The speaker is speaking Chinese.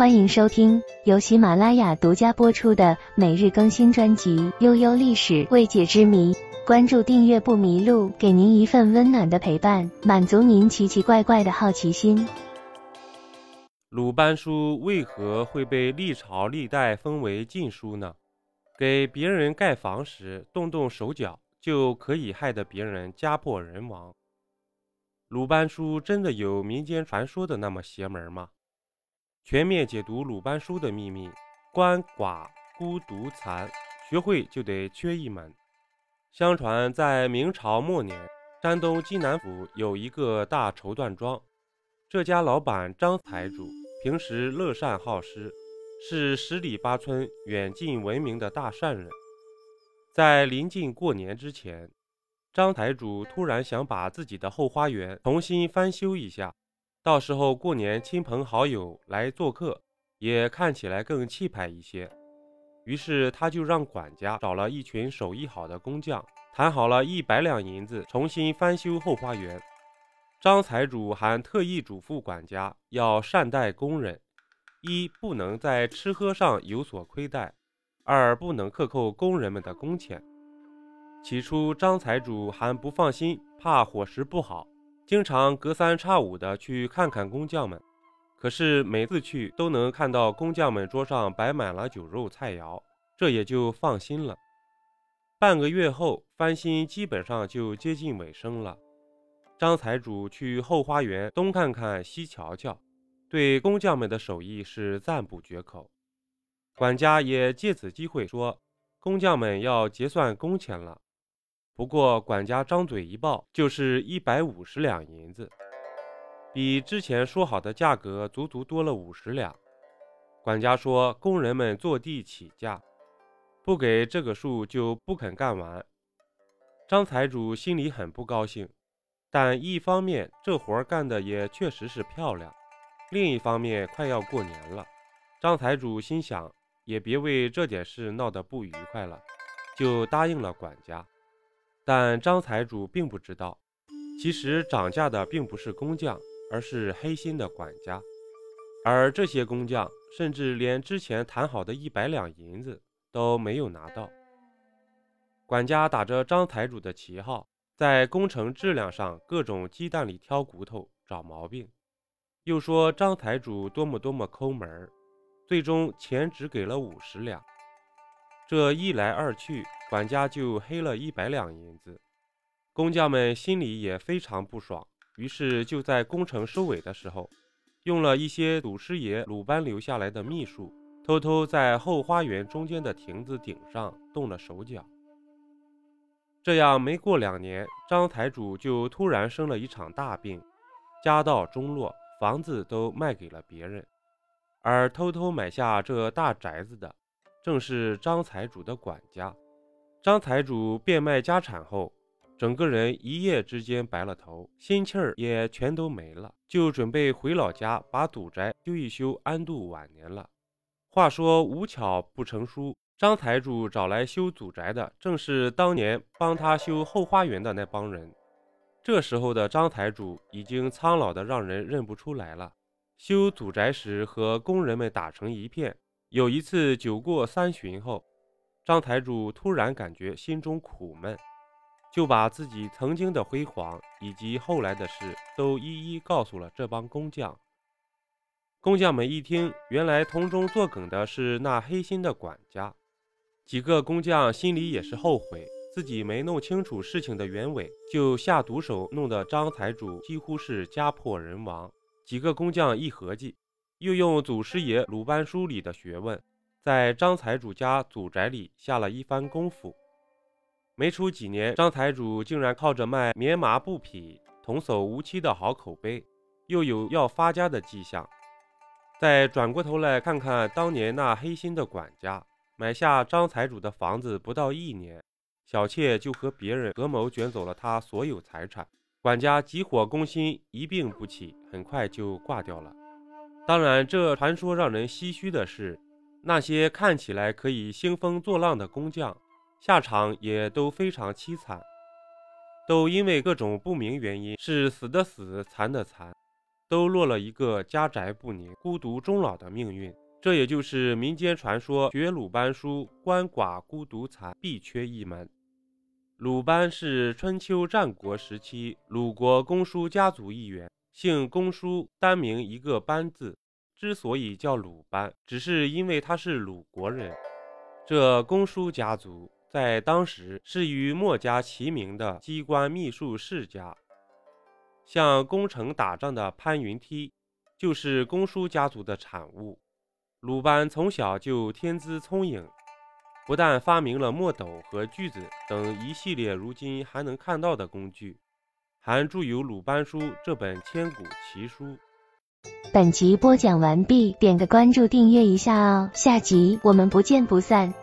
欢迎收听由喜马拉雅独家播出的每日更新专辑《悠悠历史未解之谜》。关注订阅不迷路，给您一份温暖的陪伴，满足您奇奇怪怪的好奇心。鲁班书为何会被历朝历代封为禁书呢？给别人盖房时动动手脚，就可以害得别人家破人亡。鲁班书真的有民间传说的那么邪门吗？全面解读鲁班书的秘密，鳏寡孤独残，学会就得缺一门。相传在明朝末年，山东济南府有一个大绸缎庄，这家老板张财主平时乐善好施。是十里八村远近闻名的大善人。在临近过年之前，张财主突然想把自己的后花园重新翻修一下，到时候过年亲朋好友来做客，也看起来更气派一些。于是他就让管家找了一群手艺好的工匠，谈好了一百两银子重新翻修后花园。张财主还特意嘱咐管家要善待工人。一不能在吃喝上有所亏待，二不能克扣工人们的工钱。起初，张财主还不放心，怕伙食不好，经常隔三差五的去看看工匠们。可是每次去都能看到工匠们桌上摆满了酒肉菜肴，这也就放心了。半个月后，翻新基本上就接近尾声了。张财主去后花园东看看，西瞧瞧。对工匠们的手艺是赞不绝口，管家也借此机会说，工匠们要结算工钱了。不过管家张嘴一报，就是一百五十两银子，比之前说好的价格足足多了五十两。管家说，工人们坐地起价，不给这个数就不肯干完。张财主心里很不高兴，但一方面这活干的也确实是漂亮。另一方面，快要过年了，张财主心想，也别为这点事闹得不愉快了，就答应了管家。但张财主并不知道，其实涨价的并不是工匠，而是黑心的管家。而这些工匠甚至连之前谈好的一百两银子都没有拿到。管家打着张财主的旗号，在工程质量上各种鸡蛋里挑骨头，找毛病。又说张财主多么多么抠门儿最终钱只给了五十两。这一来二去，管家就黑了一百两银子。工匠们心里也非常不爽，于是就在工程收尾的时候，用了一些祖师爷鲁班留下来的秘术，偷偷在后花园中间的亭子顶上动了手脚。这样没过两年，张财主就突然生了一场大病，家道中落。房子都卖给了别人，而偷偷买下这大宅子的，正是张财主的管家。张财主变卖家产后，整个人一夜之间白了头，心气儿也全都没了，就准备回老家把祖宅修一修，安度晚年了。话说无巧不成书，张财主找来修祖宅的，正是当年帮他修后花园的那帮人。这时候的张财主已经苍老的让人认不出来了。修祖宅时和工人们打成一片。有一次酒过三巡后，张财主突然感觉心中苦闷，就把自己曾经的辉煌以及后来的事都一一告诉了这帮工匠。工匠们一听，原来从中作梗的是那黑心的管家。几个工匠心里也是后悔。自己没弄清楚事情的原委，就下毒手，弄得张财主几乎是家破人亡。几个工匠一合计，又用祖师爷鲁班书里的学问，在张财主家祖宅里下了一番功夫。没出几年，张财主竟然靠着卖棉麻布匹，童叟无欺的好口碑，又有要发家的迹象。再转过头来看看当年那黑心的管家，买下张财主的房子不到一年。小妾就和别人合谋卷走了他所有财产，管家急火攻心，一病不起，很快就挂掉了。当然，这传说让人唏嘘的是，那些看起来可以兴风作浪的工匠，下场也都非常凄惨，都因为各种不明原因，是死的死，残的残。都落了一个家宅不宁、孤独终老的命运。这也就是民间传说学鲁班书，鳏寡孤独残，必缺一门。鲁班是春秋战国时期鲁国公叔家族一员，姓公叔，单名一个班字。之所以叫鲁班，只是因为他是鲁国人。这公叔家族在当时是与墨家齐名的机关秘术世家，像攻城打仗的潘云梯，就是公叔家族的产物。鲁班从小就天资聪颖。不但发明了墨斗和锯子等一系列如今还能看到的工具，还著有《鲁班书》这本千古奇书。本集播讲完毕，点个关注，订阅一下哦，下集我们不见不散。